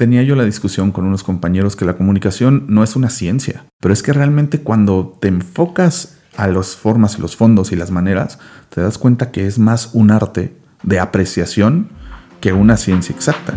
tenía yo la discusión con unos compañeros que la comunicación no es una ciencia, pero es que realmente cuando te enfocas a las formas y los fondos y las maneras, te das cuenta que es más un arte de apreciación que una ciencia exacta.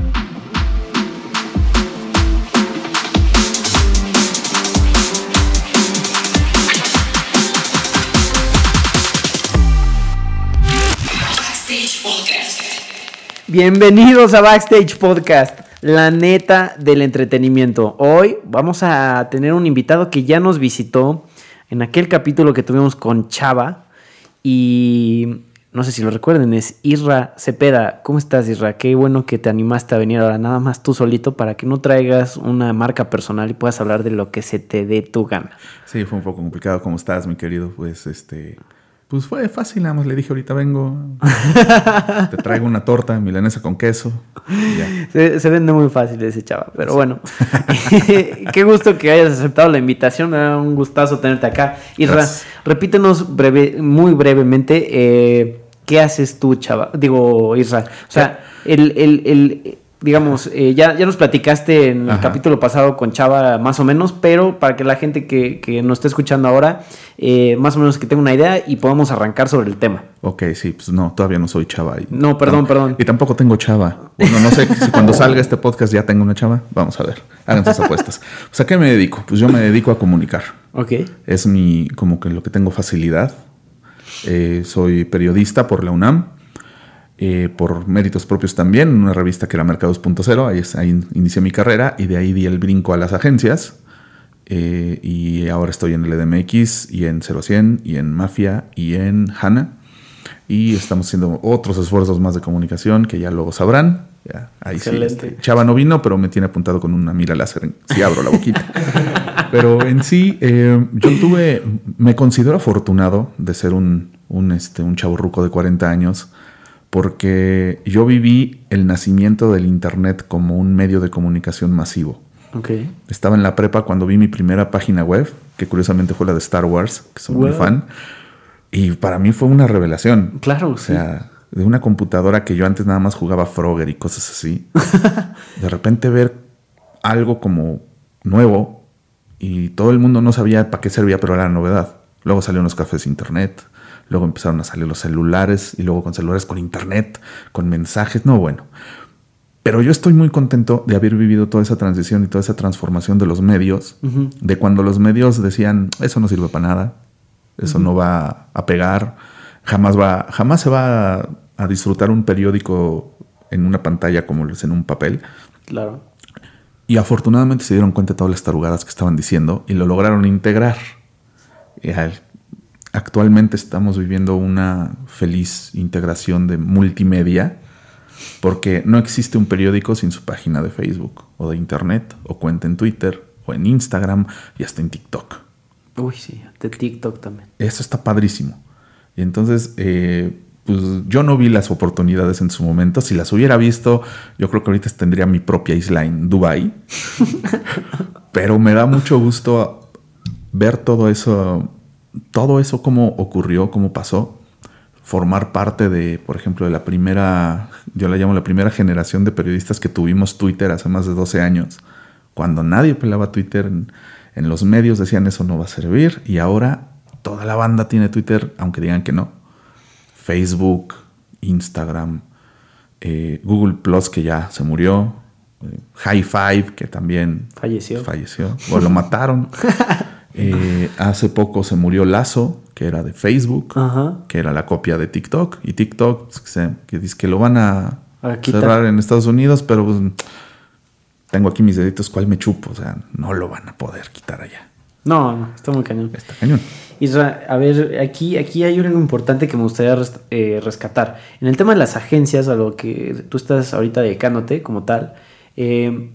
Bienvenidos a Backstage Podcast, la neta del entretenimiento. Hoy vamos a tener un invitado que ya nos visitó en aquel capítulo que tuvimos con Chava y no sé si lo recuerden, es Isra Cepeda. ¿Cómo estás, Isra? Qué bueno que te animaste a venir ahora nada más tú solito para que no traigas una marca personal y puedas hablar de lo que se te dé tu gana. Sí, fue un poco complicado. ¿Cómo estás, mi querido? Pues este pues fue fácil, nada más le dije, ahorita vengo, te traigo una torta milanesa con queso. Se, vende muy fácil ese chava, pero bueno, qué gusto que hayas aceptado la invitación, me da un gustazo tenerte acá. Y repítenos breve, muy brevemente, eh, ¿qué haces tú, chava? Digo, Isra, o sea, el, el, el digamos, eh, ya, ya nos platicaste en el capítulo pasado con Chava más o menos, pero para que la gente que, que nos esté escuchando ahora, eh, más o menos que tenga una idea y podamos arrancar sobre el tema. Ok, sí, pues no, todavía no soy Chava. no, perdón, perdón. Y tampoco tengo Chava. Bueno, no sé si cuando salga este podcast ya tengo una Chava. Vamos a ver, hagan sus apuestas. Pues a qué me dedico? Pues yo me dedico a comunicar. Ok. Es mi, como que lo que tengo facilidad. Eh, soy periodista por la UNAM. Eh, por méritos propios también, en una revista que era Mercados 2.0, ahí, ahí inicié mi carrera y de ahí di el brinco a las agencias. Eh, y ahora estoy en el EDMX y en 0100 y en Mafia y en HANA. Y estamos haciendo otros esfuerzos más de comunicación que ya luego sabrán. Ya, ahí sí, este, Chava no vino, pero me tiene apuntado con una mira láser si abro la boquita. pero en sí, eh, yo tuve, me considero afortunado de ser un, un, este, un chavo ruco de 40 años porque yo viví el nacimiento del Internet como un medio de comunicación masivo. Okay. Estaba en la prepa cuando vi mi primera página web, que curiosamente fue la de Star Wars, que soy muy fan. Y para mí fue una revelación. Claro, o sea, de una computadora que yo antes nada más jugaba Frogger y cosas así. de repente ver algo como nuevo y todo el mundo no sabía para qué servía, pero era la novedad. Luego salieron los cafés internet, luego empezaron a salir los celulares y luego con celulares con internet, con mensajes, no bueno. Pero yo estoy muy contento de haber vivido toda esa transición y toda esa transformación de los medios, de cuando los medios decían, eso no sirve para nada, eso no va a pegar, jamás va, jamás se va a, a, disfrutar un periódico en una pantalla como es en un papel. Claro. Y afortunadamente se dieron cuenta de todas las tarugadas que estaban diciendo y lo lograron integrar. Y Actualmente estamos viviendo una feliz integración de multimedia porque no existe un periódico sin su página de Facebook o de Internet o cuenta en Twitter o en Instagram y hasta en TikTok. Uy, sí, de TikTok también. Eso está padrísimo. Y entonces, eh, pues yo no vi las oportunidades en su momento. Si las hubiera visto, yo creo que ahorita tendría mi propia isla en Dubai. Pero me da mucho gusto ver todo eso todo eso cómo ocurrió, cómo pasó, formar parte de, por ejemplo, de la primera, yo la llamo la primera generación de periodistas que tuvimos Twitter hace más de 12 años, cuando nadie pelaba Twitter, en, los medios decían eso no va a servir y ahora toda la banda tiene Twitter, aunque digan que no. Facebook, Instagram, eh, Google Plus que ya se murió, eh, High Five que también falleció, falleció o lo mataron. Eh, hace poco se murió Lazo, que era de Facebook, que era la copia de TikTok. Y TikTok, que dice que lo van a, cerrar en Estados Unidos, pero pues, tengo aquí mis deditos, ¿cuál me chupo? O sea, no lo van a poder quitar allá. No, no, está muy cañón. Está cañón. Isra, a ver, aquí, aquí hay algo importante que me gustaría eh, rescatar. En el tema de las agencias, a lo que tú estás ahorita dedicándote como tal, eh,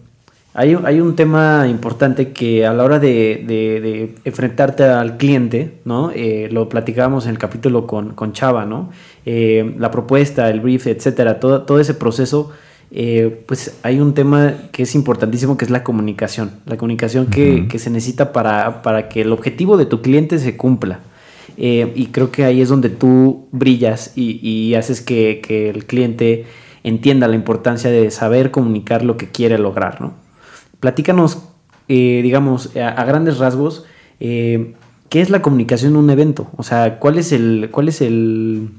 hay, un tema importante que a la hora de, enfrentarte al cliente, ¿no? Eh, lo platicábamos en el capítulo con, con Chava, ¿no? Eh, la propuesta, el brief, etcétera, todo, todo ese proceso, eh, pues hay un tema que es importantísimo que es la comunicación. La comunicación que, se necesita para, para, que el objetivo de tu cliente se cumpla. y creo que ahí es donde tú brillas y, haces que, que el cliente entienda la importancia de saber comunicar lo que quiere lograr, ¿no? Platícanos, eh, digamos, a, grandes rasgos, eh, ¿qué es la comunicación en un evento? O sea, ¿cuál es el, cuál es el,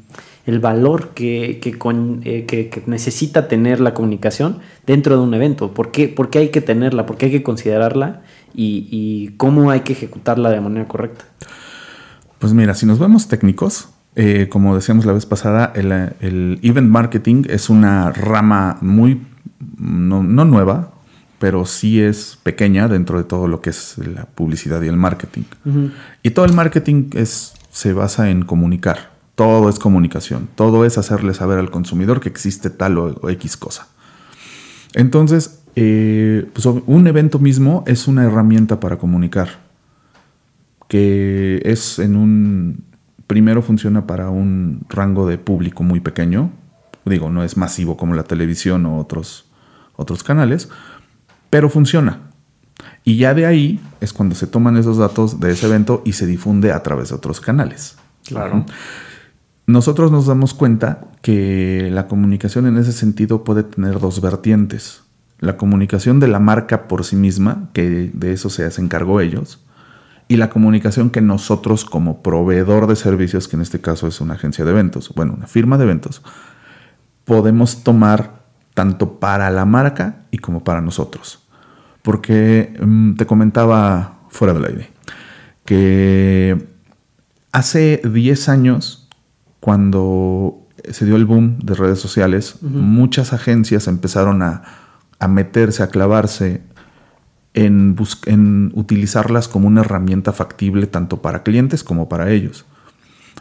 valor que, eh, que, que, necesita tener la comunicación dentro de un evento? ¿Por qué, por qué hay que tenerla? ¿Por qué hay que considerarla? Y, cómo hay que ejecutarla de manera correcta? Pues mira, si nos vemos técnicos, como decíamos la vez pasada, el, event marketing es una rama muy, no, nueva, pero sí es pequeña dentro de todo lo que es la publicidad y el marketing. Y todo el marketing es, se basa en comunicar. Todo es comunicación. Todo es hacerle saber al consumidor que existe tal o, X cosa. Entonces, eh, pues, un evento mismo es una herramienta para comunicar. Que es en un primero funciona para un rango de público muy pequeño. Digo, no es masivo como la televisión o otros, otros canales, pero funciona. Y ya de ahí es cuando se toman esos datos de ese evento y se difunde a través de otros canales. Claro. Nosotros nos damos cuenta que la comunicación en ese sentido puede tener dos vertientes. La comunicación de la marca por sí misma, que de eso se hacen cargo ellos, y la comunicación que nosotros como proveedor de servicios, que en este caso es una agencia de eventos, bueno, una firma de eventos, podemos tomar tanto para la marca y como para nosotros. Porque mm, te comentaba fuera del aire que hace 10 años, cuando se dio el boom de redes sociales, muchas agencias empezaron a, a meterse, a clavarse en, en utilizarlas como una herramienta factible tanto para clientes como para ellos.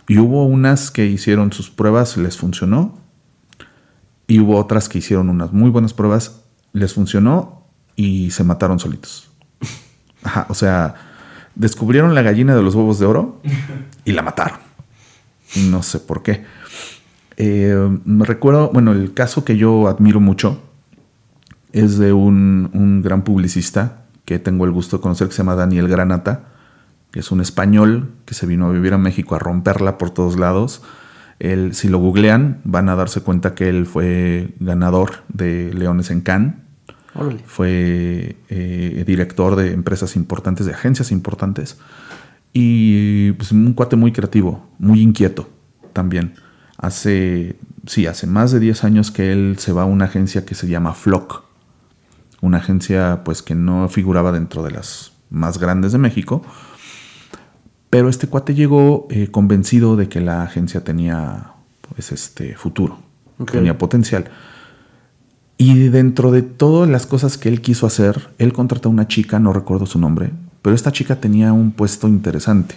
Y hubo unas que hicieron sus pruebas, les funcionó. Y hubo otras que hicieron unas muy buenas pruebas, les funcionó y se mataron solitos. o sea, descubrieron la gallina de los huevos de oro y la mataron. No sé por qué. Eh, me recuerdo, bueno, el caso que yo admiro mucho es de un, un, gran publicista que tengo el gusto de conocer que se llama Daniel Granata, que es un español que se vino a vivir a México a romperla por todos lados. Él, si lo googlean, van a darse cuenta que él fue ganador de Leones en Cannes. Fue eh, director de empresas importantes, de agencias importantes. Y pues, un cuate muy creativo, muy inquieto también. Hace, sí, hace más de 10 años que él se va a una agencia que se llama Flock una agencia pues que no figuraba dentro de las más grandes de México. Pero este cuate llegó eh, convencido de que la agencia tenía pues este futuro, tenía potencial. Y dentro de todas las cosas que él quiso hacer, él contrató a una chica, no recuerdo su nombre, pero esta chica tenía un puesto interesante,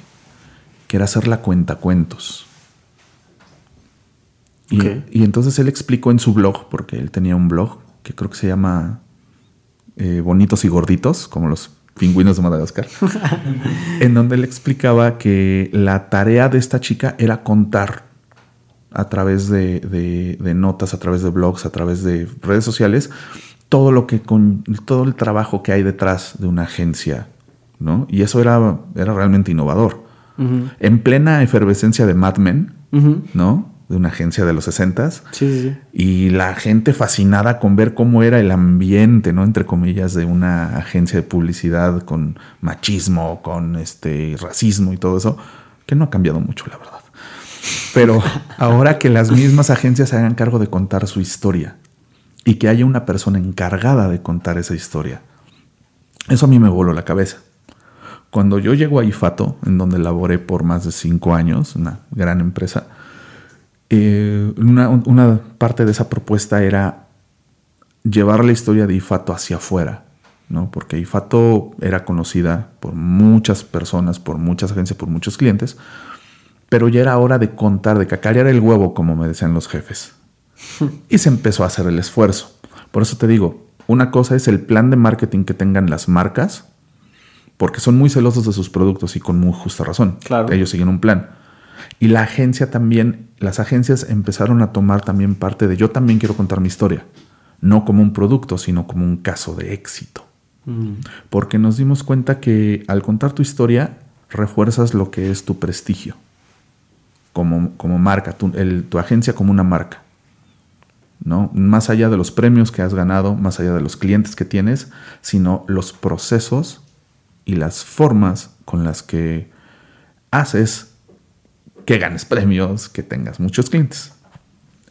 que era hacer la cuenta cuentos. Y, y entonces él explicó en su blog, porque él tenía un blog que creo que se llama eh, bonitos y gorditos, como los pingüinos de Madagascar, en donde le explicaba que la tarea de esta chica era contar a través de, notas, a través de blogs, a través de redes sociales, todo lo que con todo el trabajo que hay detrás de una agencia, ¿no? Y eso era, era realmente innovador. En plena efervescencia de Mad Men, ¿no? de una agencia de los 60 sí, sí. y la gente fascinada con ver cómo era el ambiente, ¿no? Entre comillas, de una agencia de publicidad con machismo, con este racismo y todo eso, que no ha cambiado mucho, la verdad. Pero ahora que las mismas agencias se hagan cargo de contar su historia y que haya una persona encargada de contar esa historia, eso a mí me voló la cabeza. Cuando yo llego a Ifato, en donde laboré por más de cinco años, una gran empresa, eh, una, parte de esa propuesta era llevar la historia de Ifato hacia afuera, ¿no? Porque Ifato era conocida por muchas personas, por muchas agencias, por muchos clientes, pero ya era hora de contar, de cacarear el huevo, como me decían los jefes. Y se empezó a hacer el esfuerzo. Por eso te digo, una cosa es el plan de marketing que tengan las marcas, porque son muy celosos de sus productos y con muy justa razón. Claro. Ellos siguen un plan. Y la agencia también, las agencias empezaron a tomar también parte de yo también quiero contar mi historia, no como un producto, sino como un caso de éxito. Mm. Porque nos dimos cuenta que al contar tu historia refuerzas lo que es tu prestigio como, como marca, tu, tu agencia como una marca. ¿no? Más allá de los premios que has ganado, más allá de los clientes que tienes, sino los procesos y las formas con las que haces que ganes premios, que tengas muchos clientes.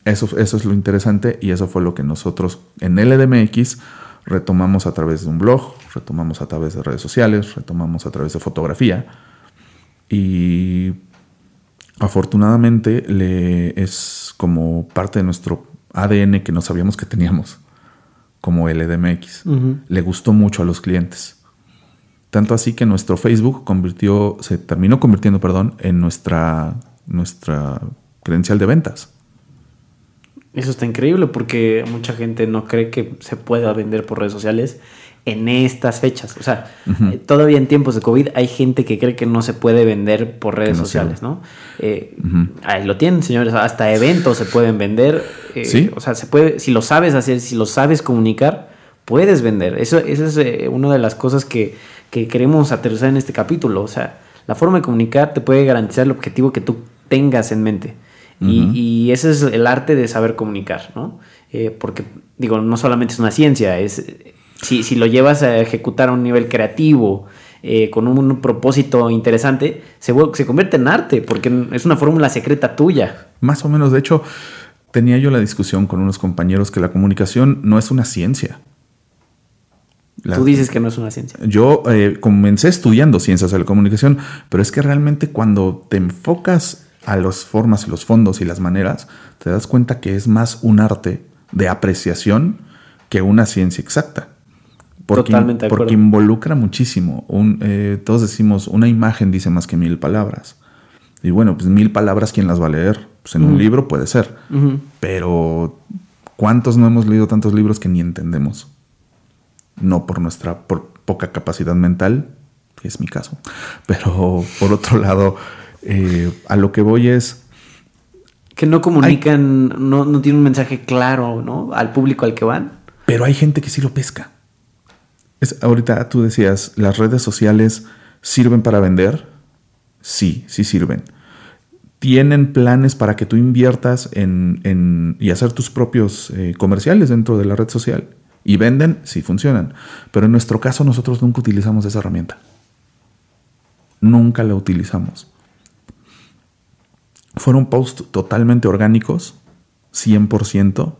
Eso, eso es lo interesante y eso fue lo que nosotros en LDMX retomamos a través de un blog, retomamos a través de redes sociales, retomamos a través de fotografía y afortunadamente le es como parte de nuestro ADN que no sabíamos que teníamos como LDMX. Le gustó mucho a los clientes. Tanto así que nuestro Facebook convirtió, se terminó convirtiendo, perdón, en nuestra, nuestra credencial de ventas. Eso está increíble porque mucha gente no cree que se pueda vender por redes sociales en estas fechas. O sea, eh, todavía en tiempos de COVID hay gente que cree que no se puede vender por redes sociales, ¿no? Eh, ahí lo tienen, señores. Hasta eventos se pueden vender. Eh, ¿Sí? O sea, se puede, si lo sabes hacer, si lo sabes comunicar, puedes vender. Eso, esa es una de las cosas que, que queremos aterrizar en este capítulo. O sea, la forma de comunicar te puede garantizar el objetivo que tú tengas en mente. y, ese es el arte de saber comunicar, ¿no? porque, digo, no solamente es una ciencia, es si, si lo llevas a ejecutar a un nivel creativo, eh, con un, propósito interesante, se, se convierte en arte, porque es una fórmula secreta tuya. Más o menos, de hecho, tenía yo la discusión con unos compañeros que la comunicación no es una ciencia. Tú dices que no es una ciencia. Yo eh, comencé estudiando ciencias de la comunicación, pero es que realmente cuando te enfocas a las formas y los fondos y las maneras, te das cuenta que es más un arte de apreciación que una ciencia exacta. Porque, Totalmente porque involucra muchísimo. Eh, todos decimos, una imagen dice más que mil palabras. Y bueno, pues mil palabras, ¿quién las va a leer? Pues en un libro puede ser. Pero ¿cuántos no hemos leído tantos libros que ni entendemos? No por nuestra por poca capacidad mental, que es mi caso. Pero por otro lado, eh, a lo que voy es... Que no comunican, no, no tienen un mensaje claro, ¿no? Al público al que van. Pero hay gente que sí lo pesca ahorita tú decías, ¿las redes sociales sirven para vender? Sí, sí sirven. ¿Tienen planes para que tú inviertas en, y hacer tus propios eh, comerciales dentro de la red social? ¿Y venden? Sí, funcionan. Pero en nuestro caso nosotros nunca utilizamos esa herramienta. Nunca la utilizamos. Fueron posts totalmente orgánicos, 100%.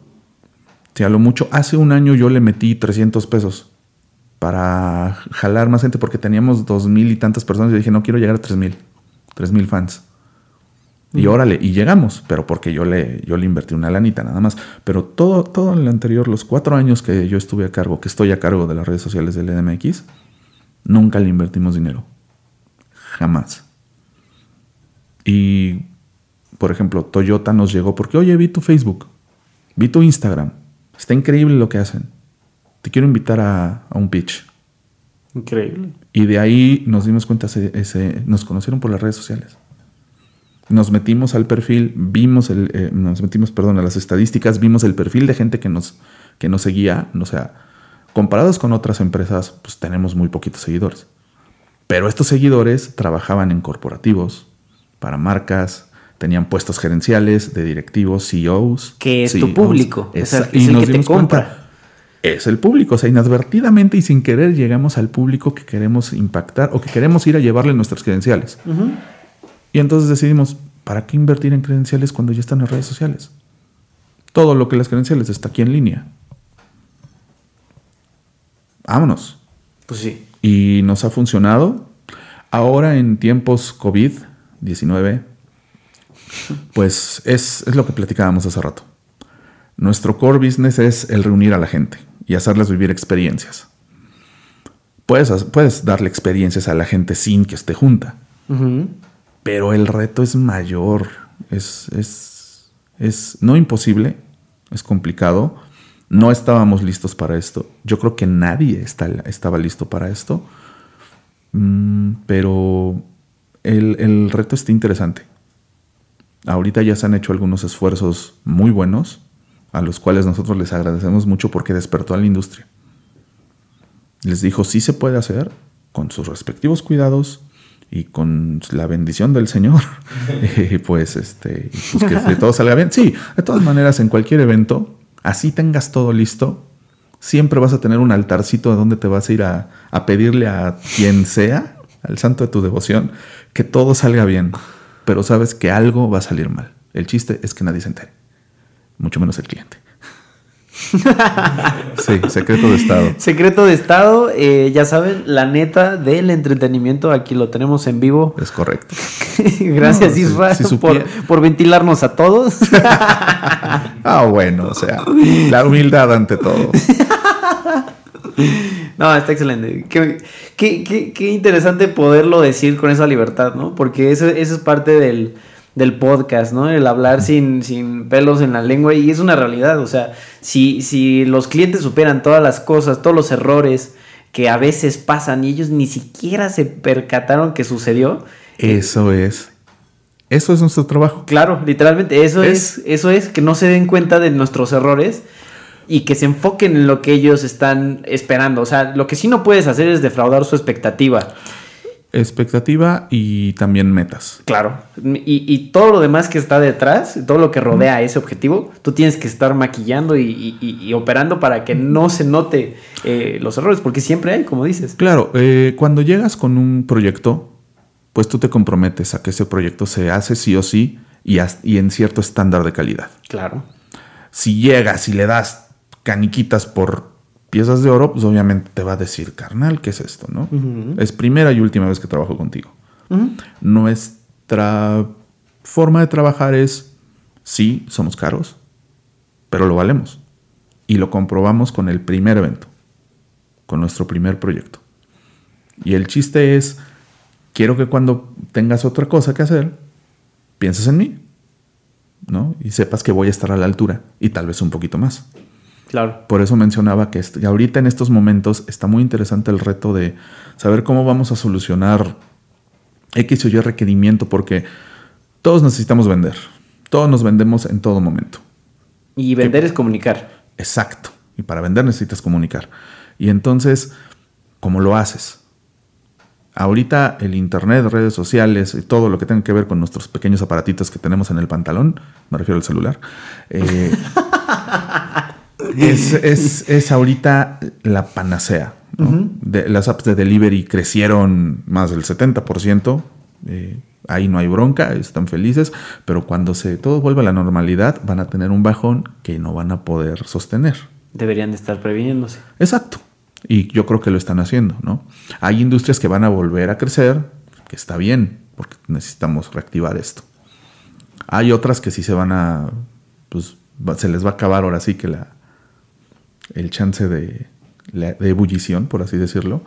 Si a lo mucho, hace un año yo le metí 300 pesos para jalar más gente porque teníamos dos mil y tantas personas. Yo dije, no quiero llegar a tres mil, tres mil fans. Y órale, y llegamos, pero porque yo le, yo le invertí una lanita nada más. Pero todo, todo en el anterior, los cuatro años que yo estuve a cargo, que estoy a cargo de las redes sociales del EDMX, nunca le invertimos dinero. Jamás. Y, por ejemplo, Toyota nos llegó porque, oye, vi tu Facebook, vi tu Instagram, está increíble lo que hacen te quiero invitar a, un pitch. Increíble. Y de ahí nos dimos cuenta, ese, nos conocieron por las redes sociales. Nos metimos al perfil, vimos el, eh, nos metimos, perdón, a las estadísticas, vimos el perfil de gente que nos, que nos seguía. O sea, comparados con otras empresas, pues tenemos muy poquitos seguidores. Pero estos seguidores trabajaban en corporativos, para marcas, tenían puestos gerenciales de directivos, CEOs. Que es tu e público. Es, y nos que te compra es el público. O sea, inadvertidamente y sin querer llegamos al público que queremos impactar o que queremos ir a llevarle nuestras credenciales. Y entonces decidimos, ¿para qué invertir en credenciales cuando ya están en redes sociales? Todo lo que las credenciales está aquí en línea. Vámonos. Pues sí. Y nos ha funcionado. Ahora en tiempos COVID-19, pues es, es lo que platicábamos hace rato. Nuestro core business es el reunir a la gente y hacerles vivir experiencias. Puedes, puedes darle experiencias a la gente sin que esté junta, pero el reto es mayor, es, es, es no imposible, es complicado. No estábamos listos para esto. Yo creo que nadie está, estaba listo para esto. Mm, pero el, el, reto está interesante. Ahorita ya se han hecho algunos esfuerzos muy buenos a los cuales nosotros les agradecemos mucho porque despertó a la industria. Les dijo, sí se puede hacer con sus respectivos cuidados y con la bendición del Señor, pues, este, pues que todo salga bien. Sí, de todas maneras, en cualquier evento Así tengas todo listo, siempre vas a tener un altarcito donde te vas a ir a, a pedirle a quien sea, al santo de tu devoción, que todo salga bien. Pero sabes que algo va a salir mal. El chiste es que nadie se entere, mucho menos el cliente. sí, secreto de Estado. Secreto de Estado, eh, ya saben, la neta del entretenimiento, aquí lo tenemos en vivo. Es correcto. Gracias, Isra, por, por, ventilarnos a todos. ah, bueno, o sea, la humildad ante todo. No, está excelente. Qué, qué, qué, interesante poderlo decir con esa libertad, ¿no? Porque eso, eso es parte del, del podcast, ¿no? El hablar sin, sin pelos en la lengua y es una realidad, o sea, si, si los clientes superan todas las cosas, todos los errores que a veces pasan y ellos ni siquiera se percataron que sucedió. Eso es. Eso es nuestro trabajo. Claro, literalmente, eso es, eso es que no se den cuenta de nuestros errores y que se enfoquen en lo que ellos están esperando. O sea, lo que sí no puedes hacer es defraudar su expectativa. Expectativa y también metas. Claro. Y, todo lo demás que está detrás, todo lo que rodea ese objetivo, tú tienes que estar maquillando y, operando para que no se note eh, los errores, porque siempre hay, como dices. Claro, eh, cuando llegas con un proyecto, pues tú te comprometes a que ese proyecto se hace sí o sí y, y en cierto estándar de calidad. Claro. Si llegas y le das caniquitas por piezas de oro, pues obviamente te va a decir, carnal, ¿qué es esto? ¿no? Es primera y última vez que trabajo contigo. Nuestra forma de trabajar es, sí, somos caros, pero lo valemos. Y lo comprobamos con el primer evento, con nuestro primer proyecto. Y el chiste es, quiero que cuando tengas otra cosa que hacer, pienses en mí, ¿no? Y sepas que voy a estar a la altura y tal vez un poquito más. Por eso mencionaba que ahorita en estos momentos está muy interesante el reto de saber cómo vamos a solucionar X o Y requerimiento, porque todos necesitamos vender. Todos nos vendemos en todo momento. Y vender es comunicar. Exacto. Y para vender necesitas comunicar. Y entonces, ¿cómo lo haces? Ahorita el internet, redes sociales y todo lo que tenga que ver con nuestros pequeños aparatitos que tenemos en el pantalón, me refiero al celular, eh, es, es, ahorita la panacea. de, las apps de delivery crecieron más del 70%. Eh, ahí no hay bronca, están felices, pero cuando se todo vuelve a la normalidad van a tener un bajón que no van a poder sostener. Deberían de estar previniéndose. Exacto. Y yo creo que lo están haciendo, ¿no? Hay industrias que van a volver a crecer, que está bien, porque necesitamos reactivar esto. Hay otras que sí se van a, pues se les va a acabar ahora sí que la, el chance de, ebullición, por así decirlo,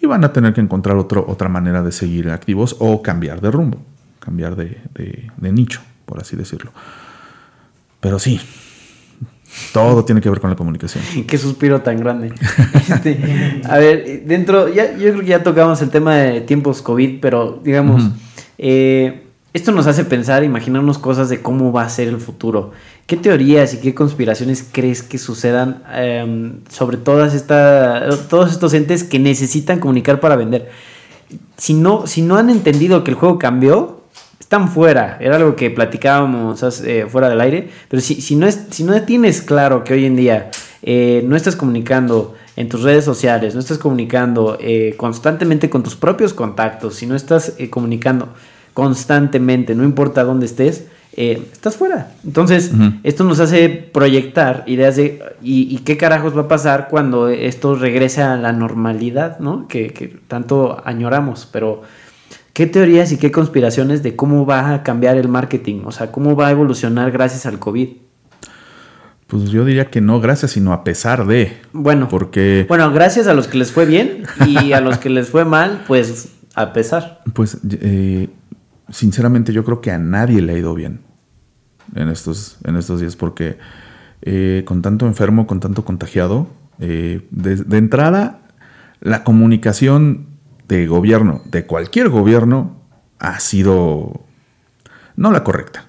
y van a tener que encontrar otro, otra manera de seguir activos o cambiar de rumbo, cambiar de, nicho, por así decirlo. Pero sí, todo tiene que ver con la comunicación. Qué suspiro tan grande. Este, a ver, dentro, ya, yo creo que ya tocamos el tema de tiempos COVID, pero digamos, eh, esto nos hace pensar, imaginarnos cosas de cómo va a ser el futuro. ¿Qué teorías y qué conspiraciones crees que sucedan em, sobre todas esta, todos estos entes que necesitan comunicar para vender? Si no, si no han entendido que el juego cambió, están fuera. Era algo que platicábamos eh, fuera del aire. Pero si, si, no es, si no tienes claro que hoy en día eh, no estás comunicando en tus redes sociales, no estás comunicando eh, constantemente con tus propios contactos, si no estás comunicando constantemente, no importa dónde estés, eh, estás fuera. Entonces, esto nos hace proyectar ideas de y, qué carajos va a pasar cuando esto regrese a la normalidad, ¿no? Que, tanto añoramos, pero ¿qué teorías y qué conspiraciones de cómo va a cambiar el marketing? O sea, ¿cómo va a evolucionar gracias al COVID? Pues yo diría que no gracias, sino a pesar de. Bueno, porque. Bueno, gracias a los que les fue bien y a los que les fue mal, pues a pesar. Pues eh, sinceramente yo creo que a nadie le ha ido bien en estos, en estos días, porque eh, con tanto enfermo, con tanto contagiado, eh, de, entrada, la comunicación de gobierno, de cualquier gobierno, ha sido no la correcta.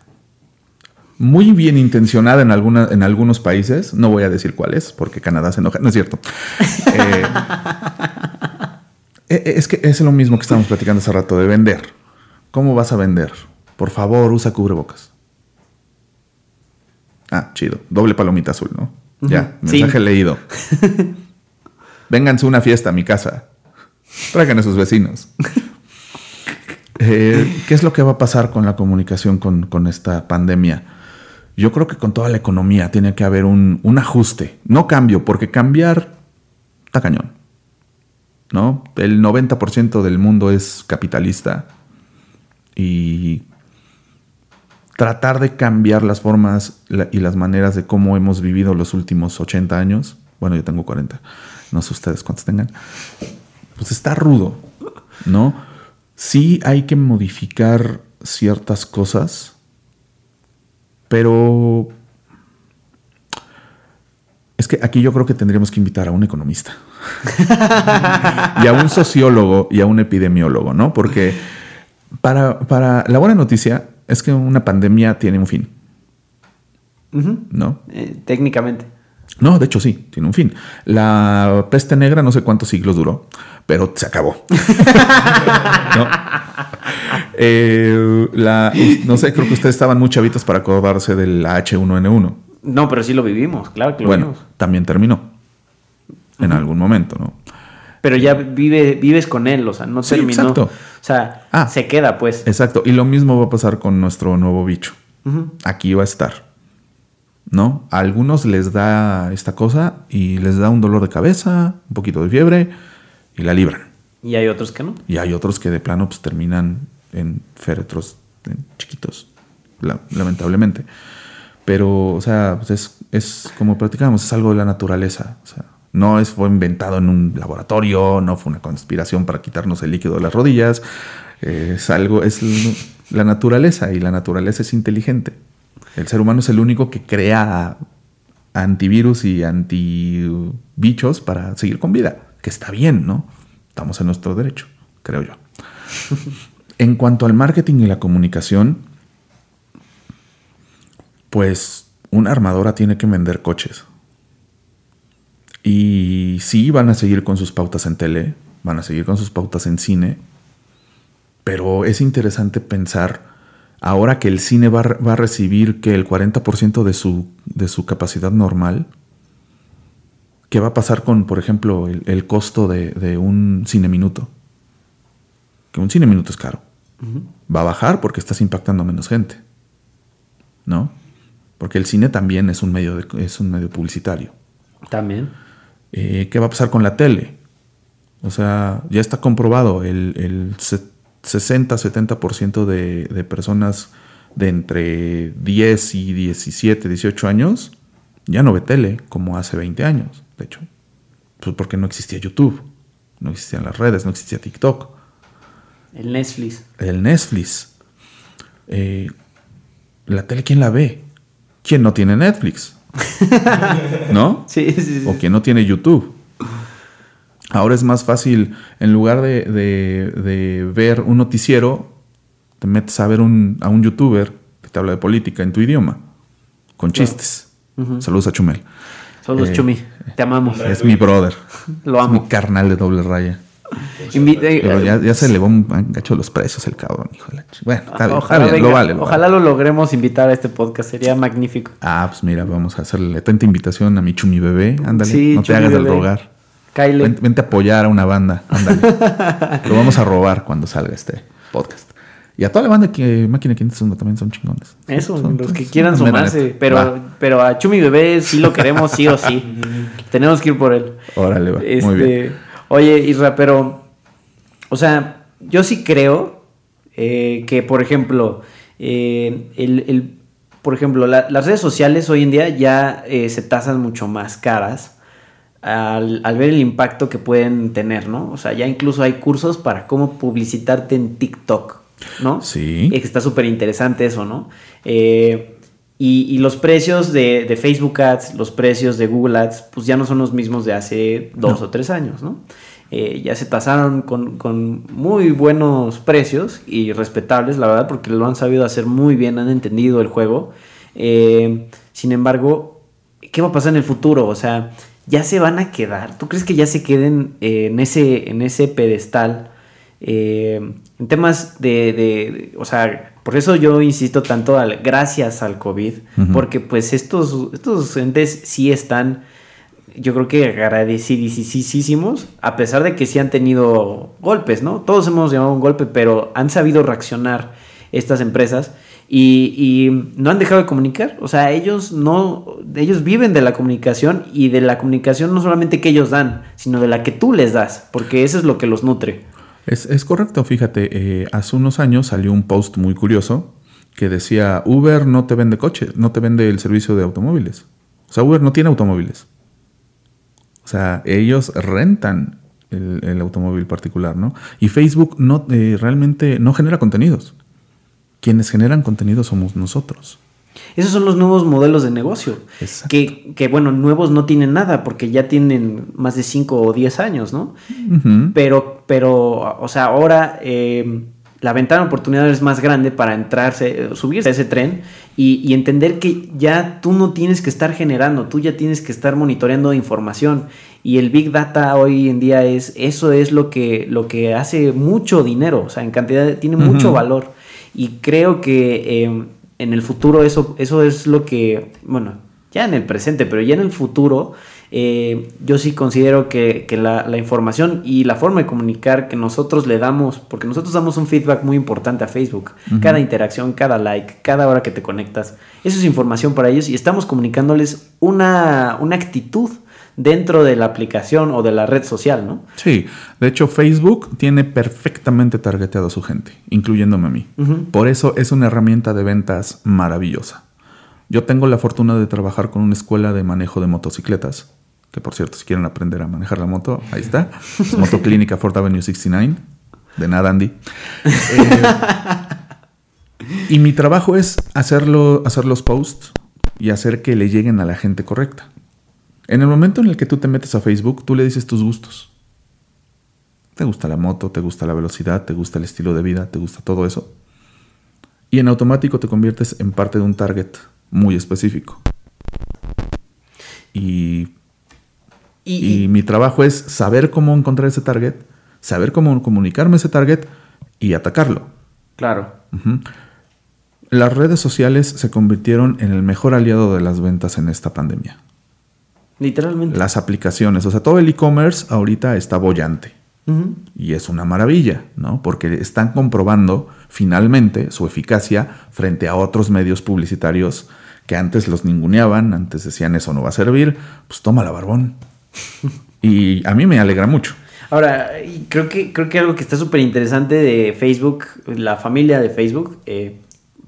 Muy bien intencionada en, alguna, en algunos países, no voy a decir cuáles, porque Canadá se enoja, no es cierto. Eh, es que es lo mismo que estamos platicando hace rato de vender ¿Cómo vas a vender? Por favor, usa cubrebocas. Ah, chido. Doble palomita azul, ¿no? Ya, Sí. mensaje leído. Vénganse una fiesta a mi casa. Traigan a sus vecinos. Eh, ¿Qué es lo que va a pasar con la comunicación con, con esta pandemia? Yo creo que con toda la economía tiene que haber un, un ajuste, no cambio, porque cambiar está cañón. ¿No? El 90% del mundo es capitalista y tratar de cambiar las formas y las maneras de cómo hemos vivido los últimos 80 años, bueno, yo tengo 40, no sé ustedes cuántos tengan, pues está rudo, ¿no? Sí hay que modificar ciertas cosas, pero es que aquí yo creo que tendríamos que invitar a un economista y a un sociólogo y a un epidemiólogo, ¿no? Porque para, para la buena noticia es que una pandemia tiene un fin. ¿no? Eh, técnicamente. No, de hecho sí, tiene un fin. La peste negra no sé cuántos siglos duró, pero se acabó. ¿No? Eh, la- no sé, creo que ustedes estaban muy chavitos para acordarse del H1N1. No, pero sí lo vivimos, claro que lo Bueno, vivimos. también terminó en algún momento, ¿no? Pero ya vive, vives con él, o sea, no Sí, terminó. exacto. O sea, Ah. se queda, pues. Exacto, y lo mismo va a pasar con nuestro nuevo bicho. Aquí va a estar. ¿No? A algunos les da esta cosa y les da un dolor de cabeza, un poquito de fiebre y la libran. Y hay otros que no. Y hay otros que de plano pues terminan en féretros en chiquitos, la- lamentablemente. Pero, o sea, pues es, es como platicábamos, es algo de la naturaleza. O sea, no es, fue inventado en un laboratorio, no fue una conspiración para quitarnos el líquido de las rodillas. es algo, es la naturaleza y la naturaleza es inteligente. El ser humano es el único que crea antivirus y antibichos para seguir con vida, que está bien, ¿no? Estamos en nuestro derecho, creo yo. en cuanto al marketing y la comunicación, pues una armadora tiene que vender coches. Y sí, van a seguir con sus pautas en tele, van a seguir con sus pautas en cine, pero es interesante pensar, ahora que el cine va, a- va a recibir que el 40% de su, de su capacidad normal, ¿qué va a pasar con, por ejemplo, el, el costo de, de un cine minuto? Que un cine minuto es caro. Va a bajar porque estás impactando a menos gente. ¿No? Porque el cine también es un medio, de- es un medio publicitario. También. Eh, ¿Qué va a pasar con la tele? O sea, ya está comprobado, el, el se- 60-70% de, de personas de entre 10 y 17, 18 años ya no ve tele como hace 20 años, de hecho. Pues porque no existía YouTube, no existían las redes, no existía TikTok, El Netflix. el Netflix. Eh, la tele, ¿quién la ve? ¿Quién no tiene Netflix? ¿No? Sí, sí, sí. o quien no tiene YouTube. Ahora es más fácil, en lugar de, de- de ver un noticiero, te metes a ver un- a un youtuber que te habla de política en tu idioma, con chistes. Saludos a Chumel. Saludos, Eh, Chumi. Te amamos. Es mi brother. Lo Es mi amo. carnal de doble raya. Invi- eh, Pero ya, ya se elevó un gacho los precios el cabrón, hijo de la Bueno, está bien, está ojalá bien, venga, lo vale. lo ojalá vale. lo logremos invitar a este podcast. Sería magnífico. Ah, pues mira, vamos a hacerle atenta invitación a mi Chumi bebé. Ándale, Sí, no te hagas del rogar. Kyle. Ven- Vente a apoyar a una banda. Ándale. Lo vamos a robar cuando salga este podcast. Y a toda la banda que Máquina 501 también son chingones. Eso, Son- los que quieran sumarse. Pero, Va, pero a Chumi Bebé sí lo queremos, sí o sí. Tenemos que ir por él. órale, va. Este, Muy bien. Oye, Isra, pero, o sea, yo sí creo eh, que, por ejemplo, eh, el, el- por ejemplo, la- las redes sociales hoy en día ya eh, se tasan mucho más caras al, al ver el impacto que pueden tener, ¿no? O sea, ya incluso hay cursos para cómo publicitarte en TikTok, ¿no? Sí. Eh, que está súper interesante eso, ¿no? Eh, y, y los precios de, de Facebook Ads, los precios de Google Ads, pues ya no son los mismos de hace dos No. o tres años, ¿no? Eh, ya se tasaron con, con muy buenos precios y respetables, la verdad, porque lo han sabido hacer muy bien, han entendido el juego. Eh, sin embargo, ¿qué va a pasar en el futuro? O sea, ya se van a quedar. ¿Tú crees que ya se queden eh, en, ese, en ese pedestal? eh, en temas de, de- de- o sea, Por eso yo insisto tanto al gracias al COVID, porque pues estos, estos entes sí están, yo creo que agradecidísimos, a pesar de que sí han tenido golpes, ¿no? Todos hemos llevado un golpe, pero han sabido reaccionar estas empresas y, no han dejado de comunicar. O sea, ellos no, ellos viven de la comunicación y de la comunicación no solamente que ellos dan, sino de la que tú les das, porque eso es lo que los nutre. Es, correcto, fíjate, eh, hace unos años salió un post muy curioso que decía, Uber no te vende coches, no te vende el servicio de automóviles. O sea, Uber no tiene automóviles. O sea, ellos rentan el, automóvil particular, ¿no? Y Facebook no, eh, realmente no genera contenidos quienes generan contenido somos nosotros. Esos son los nuevos modelos de negocio. Que, que, bueno, nuevos no tienen nada porque ya tienen más de 5 o 10 años, ¿no? Pero, pero, o sea, ahora eh, la ventana de oportunidad es más grande para entrarse, subirse a ese tren y, y, entender que ya tú no tienes que estar generando, tú ya tienes que estar monitoreando información. Y el Big Data hoy en día es, eso es lo que, lo que hace mucho dinero, o sea, en cantidad, tiene mucho valor. Y creo que eh, en el futuro eso, eso es lo que, bueno, ya en el presente, pero ya en el futuro, eh, yo sí considero que, la, información y la forma de comunicar que nosotros le damos, porque nosotros damos un feedback muy importante a Facebook, cada interacción, cada like, cada hora que te conectas, eso es información para ellos y estamos comunicándoles una, una actitud dentro de la aplicación o de la red social, ¿no? Sí, de hecho Facebook tiene perfectamente targeteado a su gente, incluyéndome a mí. Por eso es una herramienta de ventas maravillosa. Yo tengo la fortuna de trabajar con una escuela de manejo de motocicletas, que por cierto, si quieren aprender a manejar la moto, ahí está. Es Motoclínica Fort Avenue 69. De nada, Andy. Eh, y mi trabajo es hacerlo, hacer los posts y hacer que le lleguen a la gente correcta. En el momento en el que tú te metes a Facebook, tú le dices tus gustos. Te gusta la moto, te gusta la velocidad, te gusta el estilo de vida, te gusta todo eso. Y en automático te conviertes en parte de un target muy específico. Y, y, mi trabajo es saber cómo encontrar ese target, saber cómo comunicarme ese target y atacarlo. Claro. Las redes sociales se convirtieron en el mejor aliado de las ventas en esta pandemia. Literalmente. Las aplicaciones, o sea, todo el e-commerce ahorita está bollante. Y es una maravilla, ¿no? Porque están comprobando finalmente su eficacia frente a otros medios publicitarios que antes los ninguneaban, antes decían eso no va a servir, pues toma la barbón. y a mí me alegra mucho. Ahora, creo que, creo que algo que está súper interesante de Facebook, la familia de Facebook, eh,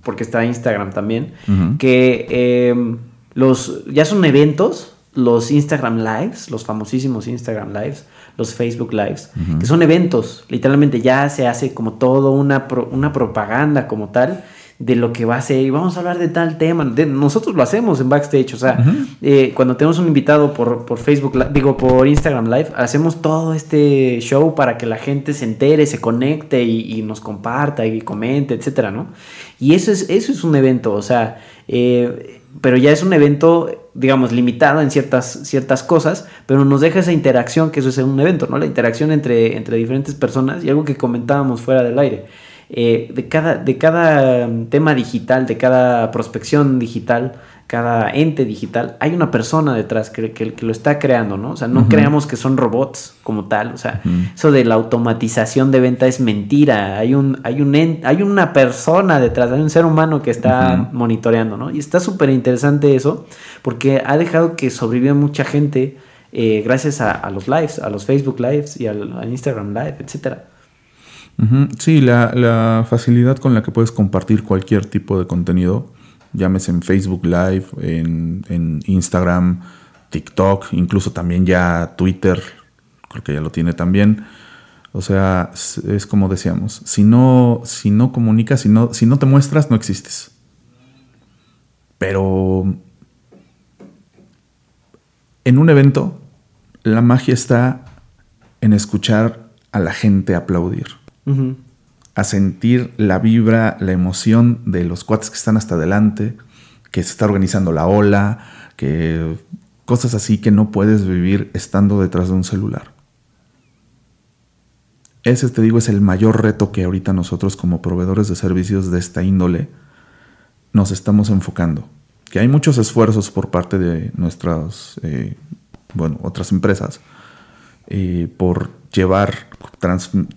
porque está Instagram también, que eh, los ya son eventos los Instagram Lives, los famosísimos Instagram Lives, los Facebook Lives, que son eventos, literalmente ya se hace como todo una, una propaganda como tal de lo que va a ser y vamos a hablar de tal tema. nosotros lo hacemos en backstage, o sea, eh, cuando tenemos un invitado por, por, Facebook, digo por Instagram Live, hacemos todo este show para que la gente se entere, se conecte y, nos comparta y comente, etcétera, ¿no? Y eso es, eso es un evento, o sea, eh, pero ya es un evento, digamos, limitado en ciertas, ciertas cosas, pero nos deja esa interacción, que eso es un evento, ¿no? La interacción entre, entre diferentes personas y algo que comentábamos fuera del aire. Eh, de, cada, de cada tema digital, de cada prospección digital, cada ente digital, hay una persona detrás que, que, lo está creando, ¿no? O sea, no creamos que son robots como tal, o sea, eso de la automatización de venta es mentira, hay, un, hay, un hay una persona detrás, hay un ser humano que está monitoreando, ¿no? Y está súper interesante eso, porque ha dejado que sobreviva mucha gente eh, gracias a, los lives, a los Facebook lives y al, Instagram live, etcétera. Sí, la, la facilidad con la que puedes compartir cualquier tipo de contenido llámese en Facebook Live, en, Instagram, TikTok, incluso también ya Twitter, creo que ya lo tiene también. O sea, es como decíamos, si no, si no comunicas, si no, si no te muestras, no existes. Pero en un evento, la magia está en escuchar a la gente aplaudir a sentir la vibra, la emoción de los cuates que están hasta adelante, que se está organizando la ola, que cosas así que no puedes vivir estando detrás de un celular. Ese, te digo, es el mayor reto que ahorita nosotros como proveedores de servicios de esta índole nos estamos enfocando. Que hay muchos esfuerzos por parte de nuestras, eh, bueno, otras empresas eh, por llevar,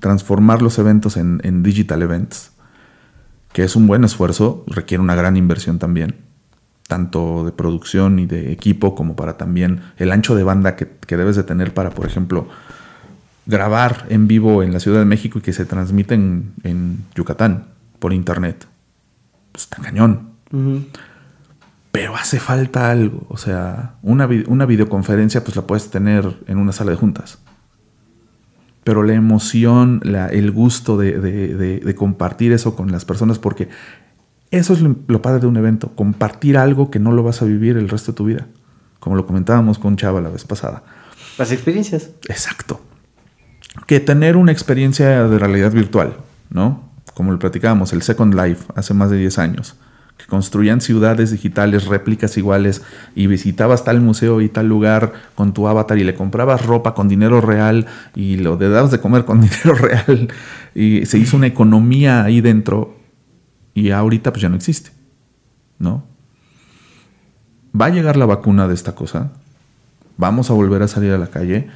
transformar los eventos en, en digital events, que es un buen esfuerzo, requiere una gran inversión también tanto de producción y de equipo como para también el ancho de banda que, debes de tener para, por ejemplo, grabar en vivo en la Ciudad de México y que se transmite en, Yucatán por internet. Pues está cañón. Pero hace falta algo. O sea, una, una videoconferencia pues la puedes tener en una sala de juntas. Pero la emoción, la, el gusto de, de compartir eso con las personas, porque eso es lo, padre de un evento, compartir algo que no lo vas a vivir el resto de tu vida, como lo comentábamos con Chava la vez pasada. Las experiencias. Exacto. Que tener una experiencia de realidad virtual, ¿no? Como lo platicábamos, el Second Life hace más de 10 años, que construían ciudades digitales, réplicas iguales, y visitabas tal museo y tal lugar con tu avatar y le comprabas ropa con dinero real y lo dabas de comer con dinero real, y se hizo una economía ahí dentro y ahorita pues ya no existe, ¿no? Va a llegar la vacuna de esta cosa, vamos a volver a salir a la calle,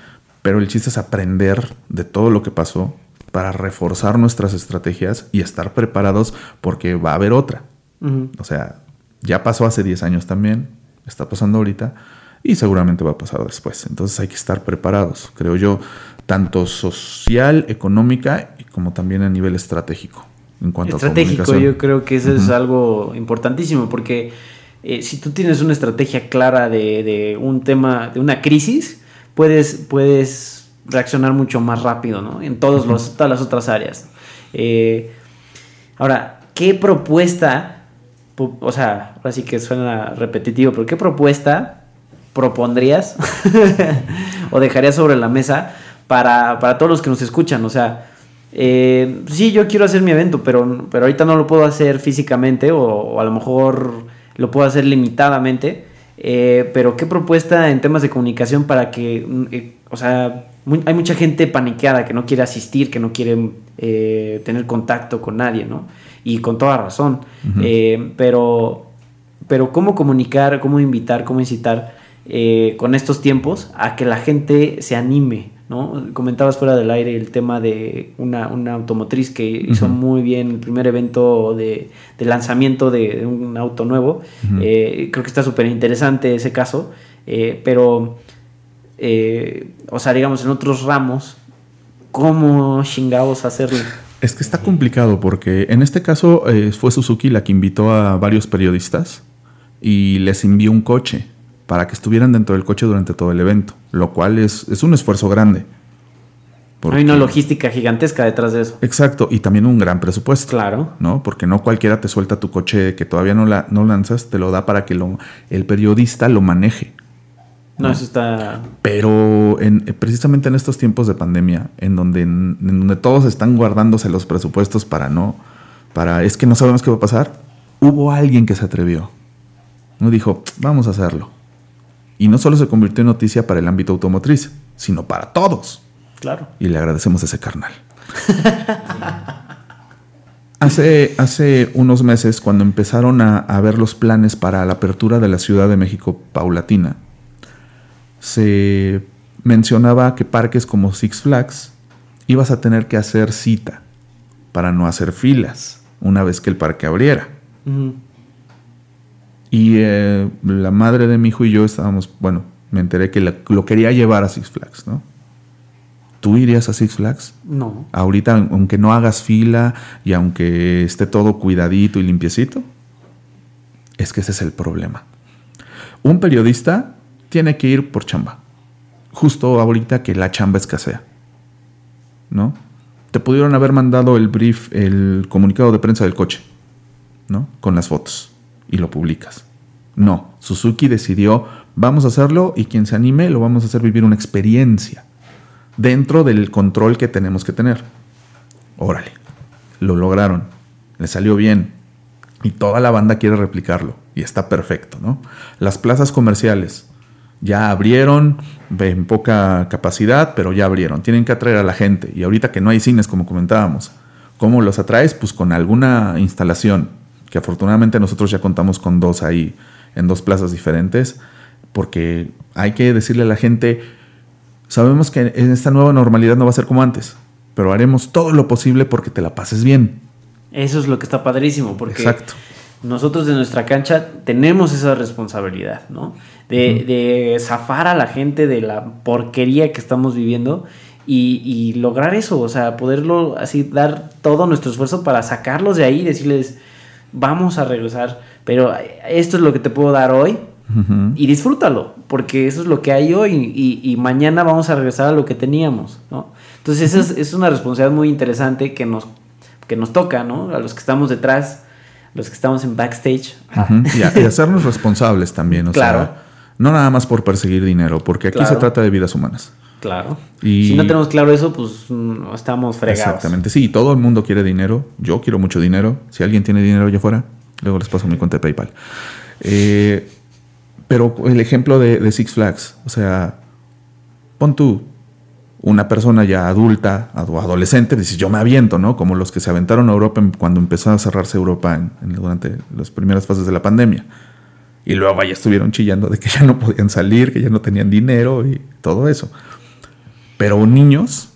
pero el chiste es aprender de todo lo que pasó para reforzar nuestras estrategias y estar preparados porque va a haber otra. O sea, ya pasó hace 10 años también, está pasando ahorita y seguramente va a pasar después. Entonces hay que estar preparados, creo yo, tanto social, económica y como también a nivel estratégico en cuanto Estratégico, yo creo que eso es algo importantísimo porque eh, si tú tienes una estrategia clara de, un tema, de una crisis, puedes, puedes reaccionar mucho más rápido, ¿no? En todos los, todas las otras áreas. Eh, ahora, ¿qué propuesta, o sea, ahora sí que suena repetitivo, pero qué propuesta propondrías o dejarías sobre la mesa para, para todos los que nos escuchan? O sea, eh, sí, yo quiero hacer mi evento, pero, pero ahorita no lo puedo hacer físicamente o, a lo mejor lo puedo hacer limitadamente. Eh, pero qué propuesta en temas de comunicación para que, eh, o sea, hay mucha gente paniqueada que no quiere asistir, que no quiere eh, tener contacto con nadie, ¿no? Y con toda razón. pero, pero cómo comunicar, cómo invitar, cómo incitar con estos tiempos a que la gente se anime Comentabas fuera del aire el tema de una, automotriz que hizo muy bien el primer evento de, lanzamiento de, un auto nuevo. Eh, creo que está súper interesante ese caso, eh, pero, eh, o sea, digamos, en otros ramos, ¿cómo chingados hacerlo? Es que está complicado porque en este caso fue Suzuki la que invitó a varios periodistas y les envió un coche para que estuvieran dentro del coche durante todo el evento, lo cual es, es un esfuerzo grande. Hay una logística gigantesca detrás de eso. Exacto, y también un gran presupuesto. Claro. ¿No? Porque no cualquiera te suelta tu coche que todavía no, la, no lanzas, te lo da para que lo, el periodista lo maneje. No, eso está. Pero en, precisamente en estos tiempos de pandemia, en donde, en donde todos están guardándose los presupuestos para no. para es que no sabemos qué va a pasar, hubo alguien que se atrevió. No dijo, vamos a hacerlo. Y no solo se convirtió en noticia para el ámbito automotriz, sino para todos. Claro. Y le agradecemos a ese carnal. hace, hace unos meses, cuando empezaron a, a, ver los planes para la apertura de la Ciudad de México paulatina, se mencionaba que parques como Six Flags ibas a tener que hacer cita para no hacer filas una vez que el parque abriera. Y eh, la madre de mi hijo y yo estábamos, bueno, me enteré que lo quería llevar a Six Flags, ¿no? ¿Tú irías a Six Flags? No. Ahorita, aunque no hagas fila y aunque esté todo cuidadito y limpiecito, es que ese es el problema. Un periodista tiene que ir por chamba. Justo ahorita que la chamba escasea. ¿No? Te pudieron haber mandado el brief, el comunicado de prensa del coche, ¿no? Con las fotos y lo publicas. No, Suzuki decidió, vamos a hacerlo y quien se anime lo vamos a hacer vivir una experiencia dentro del control que tenemos que tener. Órale, lo lograron, le salió bien y toda la banda quiere replicarlo y está perfecto, ¿no? Las plazas comerciales, Ya abrieron en poca capacidad, pero ya abrieron. Tienen que atraer a la gente. Y ahorita que no hay cines, como comentábamos, ¿cómo los atraes? Pues con alguna instalación, que afortunadamente nosotros ya contamos con dos ahí, en dos plazas diferentes, porque hay que decirle a la gente, sabemos que en esta nueva normalidad no va a ser como antes, pero haremos todo lo posible porque te la pases bien. Eso es lo que está padrísimo, porque nosotros de nuestra cancha tenemos esa responsabilidad, ¿no? De, zafar a la gente de la porquería que estamos viviendo y, lograr eso, o sea, poderlo así, dar todo nuestro esfuerzo para sacarlos de ahí y decirles, vamos a regresar, pero esto es lo que te puedo dar hoy y disfrútalo, porque eso es lo que hay hoy y, mañana vamos a regresar a lo que teníamos, ¿no? Entonces, esa es, una responsabilidad muy interesante que nos, que nos toca, ¿no? A los que estamos detrás, los que estamos en backstage. y, hacernos responsables también, o claro. sea, no nada más por perseguir dinero, porque aquí se trata de vidas humanas. Claro. Y si no tenemos claro eso, pues mm, estamos fregados. Exactamente, sí, todo el mundo quiere dinero. Yo quiero mucho dinero. Si alguien tiene dinero allá afuera, luego les paso mi cuenta de PayPal. Eh, pero el ejemplo de, de, Six Flags, o sea, pon tú, una persona ya adulta o adolescente, dices, yo me aviento, ¿no? Como los que se aventaron a Europa cuando empezó a cerrarse Europa durante las primeras fases de la pandemia. Y luego ya estuvieron chillando de que ya no podían salir, que ya no tenían dinero y todo eso. Pero niños,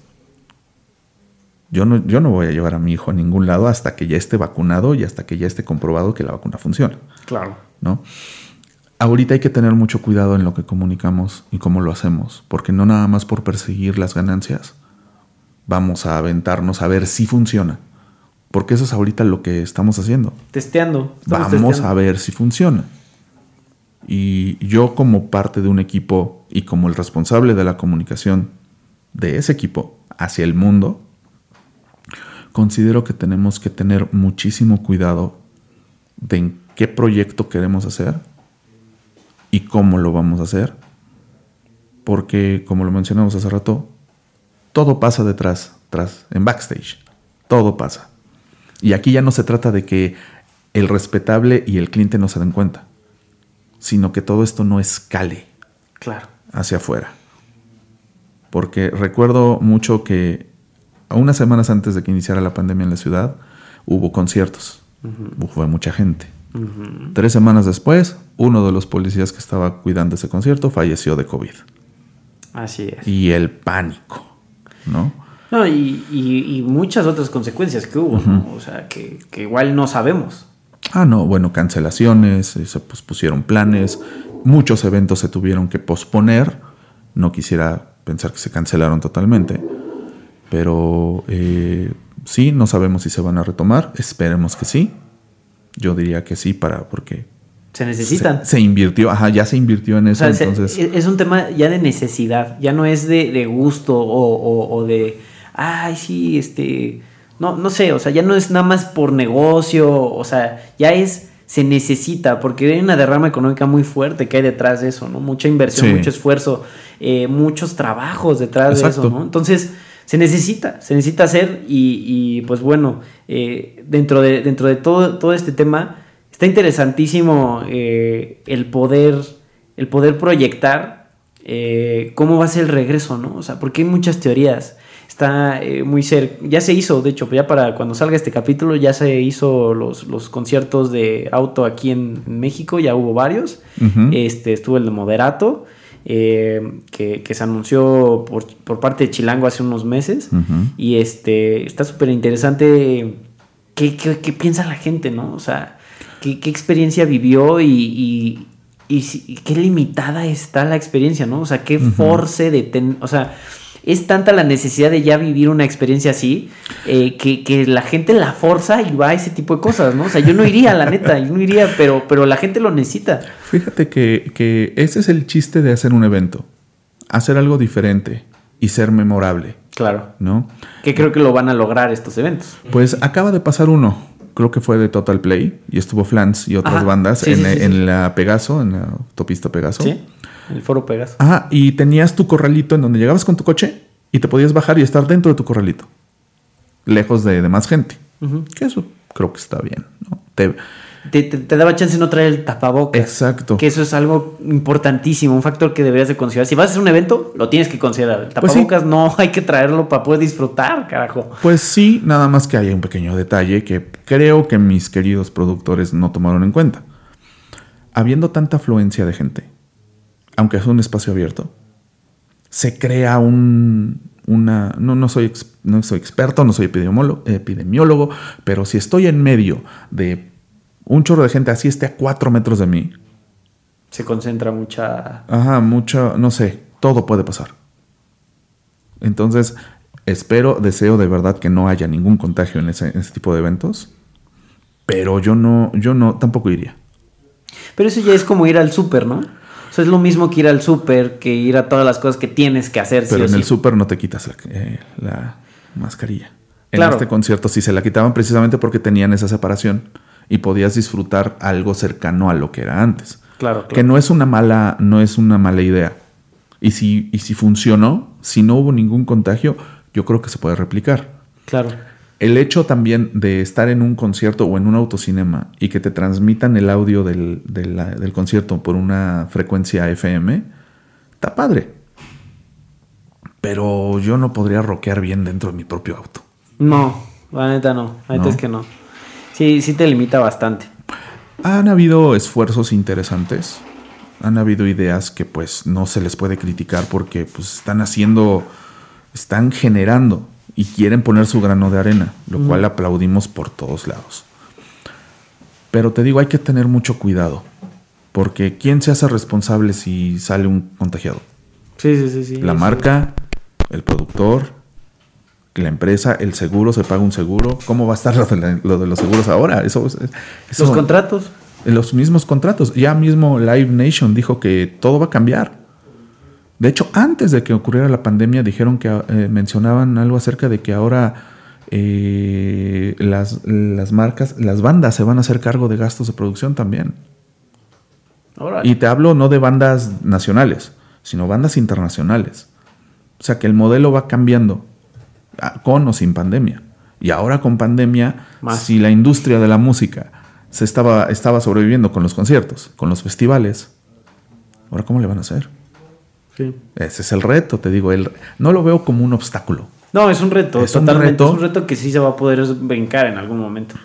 yo no, yo no voy a llevar a mi hijo a ningún lado hasta que ya esté vacunado y hasta que ya esté comprobado que la vacuna funciona. Claro. ¿No? ahorita hay que tener mucho cuidado en lo que comunicamos y cómo lo hacemos, porque no nada más por perseguir las ganancias vamos a aventarnos a ver si funciona. Porque eso es ahorita lo que estamos haciendo. Testeando. vamos a ver si funciona. Y yo como parte de un equipo y como el responsable de la comunicación de ese equipo hacia el mundo, considero que tenemos que tener muchísimo cuidado de en qué proyecto queremos hacer y cómo lo vamos a hacer. Porque, como lo mencionamos hace rato, todo pasa detrás, tras, en backstage. Todo pasa. Y aquí ya no se trata de que el respetable y el cliente no se den cuenta, sino que todo esto no escale claro. hacia afuera. Porque recuerdo mucho que a unas semanas antes de que iniciara la pandemia en la ciudad, hubo conciertos. Fue mucha gente. Tres semanas después, uno de los policías que estaba cuidando ese concierto falleció de COVID. Así es. Y el pánico, ¿no? No, y, muchas otras consecuencias que hubo, ¿no? O sea, que, igual no sabemos. Ah, no, bueno, cancelaciones, eh, se pospusieron planes, muchos eventos se tuvieron que posponer. No quisiera pensar que se cancelaron totalmente, pero eh, sí, no sabemos si se van a retomar, esperemos que sí. Yo diría que sí, para, porque se necesitan. Se, invirtió, ajá, ya se invirtió en eso. entonces... es un tema ya de necesidad, ya no es de, gusto o, de, ay, sí, este, no, no sé, o sea, ya no es nada más por negocio, o sea, ya es, se necesita, porque hay una derrama económica muy fuerte que hay detrás de eso, ¿no? Mucha inversión, mucho esfuerzo, eh, muchos trabajos detrás de eso, ¿no? Entonces, se necesita, se necesita hacer y, pues bueno, eh, dentro, de, dentro de todo, todo este tema está interesantísimo eh, el, poder, el poder proyectar eh, cómo va a ser el regreso, ¿no? O sea, porque hay muchas teorías. Está muy cerca, ya se hizo, de hecho, ya para cuando salga este capítulo, ya se hizo los, los conciertos de auto aquí en, México, ya hubo varios. este, estuvo el de Moderato. Eh, que, se anunció por, parte de Chilango hace unos meses. Y este está súper interesante qué, piensa la gente, ¿no? O sea, qué, experiencia vivió y, qué limitada está la experiencia, ¿no? O sea, qué force de... Ten, o sea, es tanta la necesidad de ya vivir una experiencia así eh, que, la gente la forza y va a ese tipo de cosas, ¿no? O sea, yo no iría, la neta, yo no iría, pero, pero la gente lo necesita. Fíjate que, que ese es el chiste de hacer un evento, hacer algo diferente y ser memorable. Claro. ¿No? Que creo que lo van a lograr estos eventos. Pues acaba de pasar uno, creo que fue de Total Play, y estuvo Flans y otras bandas en, en, la Pegaso, en la autopista Pegaso. Sí. El foro Pegas. Ajá, y tenías tu corralito en donde llegabas con tu coche y te podías bajar y estar dentro de tu corralito. Lejos de, más gente. Que eso creo que está bien. ¿no? te, te, daba chance de no traer el tapabocas. Exacto. Que eso es algo importantísimo, un factor que deberías de considerar. Si vas a hacer un evento, lo tienes que considerar. El Pues tapabocas no hay que traerlo para poder disfrutar, carajo. Pues sí, nada más que hay un pequeño detalle que creo que mis queridos productores no tomaron en cuenta. Habiendo tanta afluencia de gente, aunque es un espacio abierto, se crea un, una... No, no, soy, no soy experto, no soy epidemiólogo, epidemiólogo, pero si estoy en medio de un chorro de gente, así esté a cuatro metros de mí, Se concentra mucha. Ajá, mucho, no sé, todo puede pasar. Entonces, espero, deseo de verdad que no haya ningún contagio en ese, en ese tipo de eventos, pero yo no, yo no, tampoco iría. Pero eso ya es como ir al súper, ¿no? Es lo mismo que ir al súper, que ir a todas las cosas que tienes que hacer. Pero en sí. el súper no te quitas la, eh, la mascarilla. En Claro. este concierto sí se la quitaban precisamente porque tenían esa separación y podías disfrutar algo cercano a lo que era antes. Claro, claro. Que no es una mala, no es una mala idea. Y si, y si funcionó, si no hubo ningún contagio, yo creo que se puede replicar. Claro. El hecho también de estar en un concierto o en un autocinema y que te transmitan el audio del, del concierto por una frecuencia FM, está padre. Pero yo no podría rockear bien dentro de mi propio auto. No, la neta no. La neta ¿No? es que no. Sí, sí te limita bastante. Han habido esfuerzos interesantes. Han habido ideas que pues no se les puede criticar porque pues están haciendo, están generando y quieren poner su grano de arena, lo cual aplaudimos por todos lados. Pero te digo, hay que tener mucho cuidado, porque ¿quién se hace responsable si sale un contagiado? Sí, sí, sí. sí La marca, el productor, la empresa, el seguro, se paga un seguro. ¿Cómo va a estar lo de, la- lo de los seguros ahora? Eso, eso- Los contratos. los mismos contratos. Ya mismo Live Nation dijo que todo va a cambiar. De hecho, antes de que ocurriera la pandemia, dijeron que eh, mencionaban algo acerca de que ahora eh, las, las marcas, las bandas se van a hacer cargo de gastos de producción también. Órale. Y te hablo no de bandas nacionales, sino bandas internacionales. O sea que el modelo va cambiando, ah, con o sin pandemia. Y ahora con pandemia, Más. si la industria de la música se estaba, estaba sobreviviendo con los conciertos, con los festivales, ahora cómo le van a hacer? Sí. Ese es el reto, te digo. El, no lo veo como un obstáculo. No, es un reto, Es un totalmente. reto. Es un reto que sí se va a poder brincar en algún momento.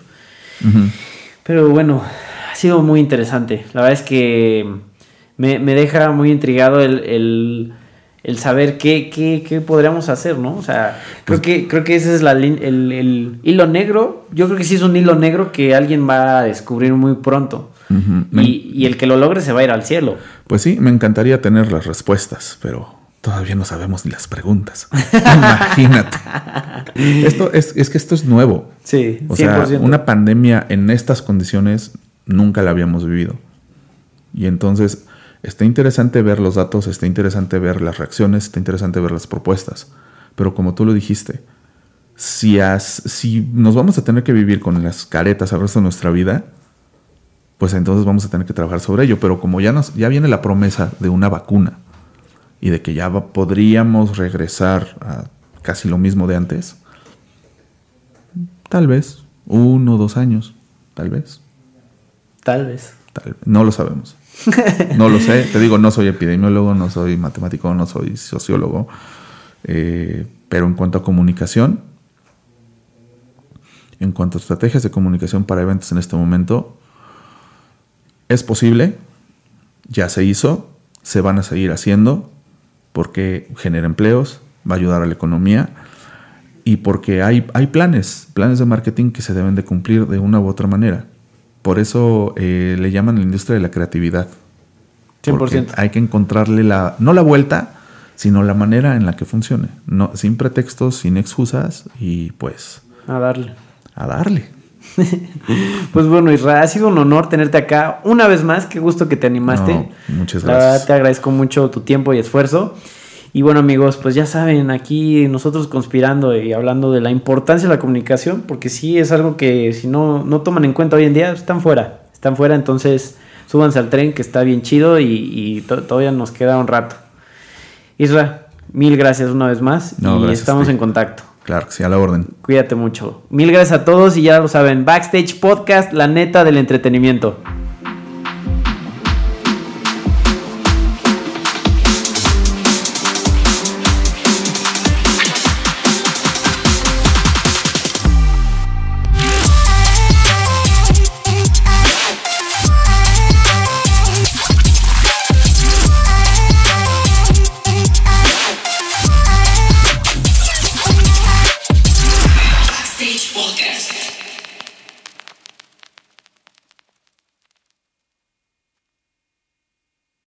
Pero bueno, ha sido muy interesante. La verdad es que me, me deja muy intrigado el, el- el saber qué, qué, qué podríamos hacer, ¿no? O sea, creo, que, creo que ese es la, el, el hilo negro. Yo creo que sí es un hilo negro que alguien va a descubrir muy pronto. Y, y el que lo logre se va a ir al cielo. Pues sí, me encantaría tener las respuestas, pero todavía no sabemos ni las preguntas. Imagínate. Esto es, es que esto es nuevo. Sí, O sea, 100%. una pandemia en estas condiciones nunca la habíamos vivido. Y entonces está interesante ver los datos, está interesante ver las reacciones, está interesante ver las propuestas. Pero como tú lo dijiste, si, as- si nos vamos a tener que vivir con las caretas al resto de nuestra vida, pues entonces vamos a tener que trabajar sobre ello. Pero como ya, nos, ya viene la promesa de una vacuna y de que ya va- podríamos regresar a casi lo mismo de antes, tal vez, uno o dos años, tal vez, Tal vez. tal no lo sabemos. No lo sé, te digo, no soy epidemiólogo, no soy matemático, no soy sociólogo, eh, pero en cuanto a comunicación, en cuanto a estrategias de comunicación para eventos en este momento, es posible, ya se hizo, se van a seguir haciendo, porque genera empleos, va a ayudar a la economía y porque hay, hay planes, planes de marketing que se deben de cumplir de una u otra manera. Por eso eh, le llaman la industria de la creatividad. Porque 100%. Hay que encontrarle la, no la vuelta, sino la manera en la que funcione. No, sin pretextos, sin excusas y pues A darle. a darle. Pues bueno, Israel, ha sido un honor tenerte acá una vez más. Qué gusto que te animaste. No, muchas La gracias. verdad te agradezco mucho tu tiempo y esfuerzo. Y bueno amigos, pues ya saben, aquí nosotros conspirando y hablando de la importancia de la comunicación, porque sí es algo que si no, no toman en cuenta hoy en día, están fuera, están fuera, entonces súbanse al tren que está bien chido y, y to- todavía nos queda un rato. Isra, mil gracias una vez más No, y estamos en contacto. Claro que sí, a la orden. Cuídate mucho. Mil gracias a todos y ya lo saben, Backstage Podcast, la neta del entretenimiento.